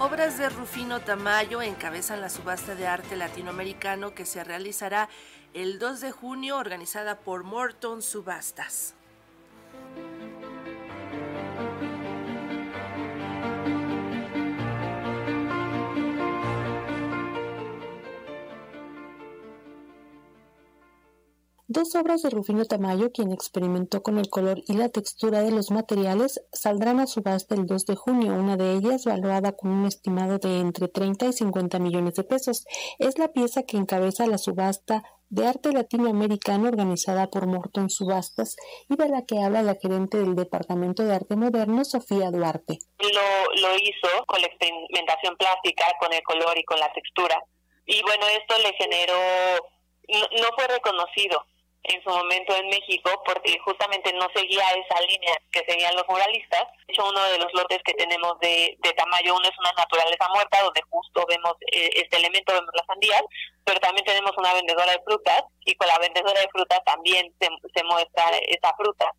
Obras de Rufino Tamayo encabezan la subasta de arte latinoamericano que se realizará el 2 de junio organizada por Morton Subastas. Dos obras de Rufino Tamayo, quien experimentó con el color y la textura de los materiales, saldrán a subasta el 2 de junio, una de ellas valuada con un estimado de entre 30 y 50 millones de pesos. Es la pieza que encabeza la subasta de arte latinoamericano organizada por Morton Subastas y de la que habla la gerente del Departamento de Arte Moderno, Sofía Duarte. Lo, lo hizo con la experimentación plástica, con el color y con la textura. Y bueno, esto le generó, no fue reconocido en su momento en México porque justamente no seguía esa línea que seguían los muralistas. De hecho, uno de los lotes que tenemos de, de tamaño uno es una naturaleza muerta donde justo vemos eh, este elemento, vemos las sandías, pero también tenemos una vendedora de frutas y con la vendedora de frutas también se, se muestra esa fruta.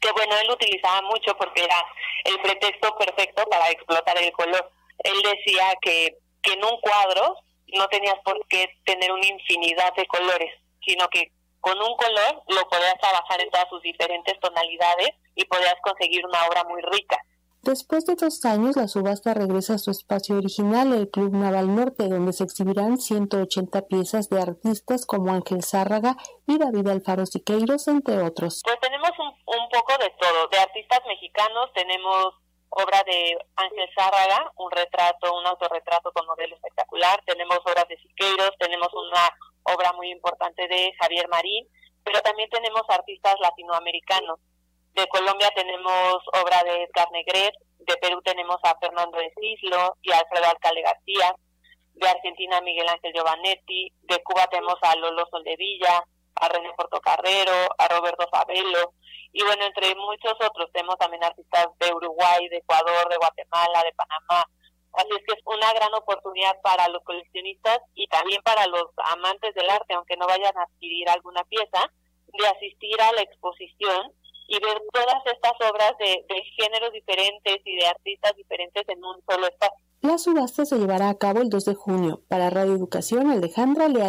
Que bueno, él utilizaba mucho porque era el pretexto perfecto para explotar el color. Él decía que, que en un cuadro no tenías por qué tener una infinidad de colores, sino que con un color lo podías trabajar en todas sus diferentes tonalidades y podías conseguir una obra muy rica. Después de dos años, la subasta regresa a su espacio original, el Club Naval Norte, donde se exhibirán 180 piezas de artistas como Ángel Zárraga y David Alfaro Siqueiros, entre otros. Pues tenemos un, un poco de todo. De artistas mexicanos tenemos obra de Ángel Zárraga, un retrato, un autorretrato con modelo espectacular. Tenemos obras de Siqueiros, tenemos muy importante de Javier Marín, pero también tenemos artistas latinoamericanos. De Colombia tenemos obra de Edgar Negret, de Perú tenemos a Fernando de Cislo y Alfredo Alcalde García, de Argentina Miguel Ángel Giovanetti, de Cuba tenemos a Lolo Soldevilla, a René Portocarrero, a Roberto Fabelo, y bueno, entre muchos otros tenemos también artistas de Uruguay, de Ecuador, de Guatemala, de Panamá, Así es que es una gran oportunidad para los coleccionistas y también para los amantes del arte, aunque no vayan a adquirir alguna pieza, de asistir a la exposición y ver todas estas obras de, de géneros diferentes y de artistas diferentes en un solo espacio. La subasta se llevará a cabo el 2 de junio. Para Radio Educación, Alejandra Leal.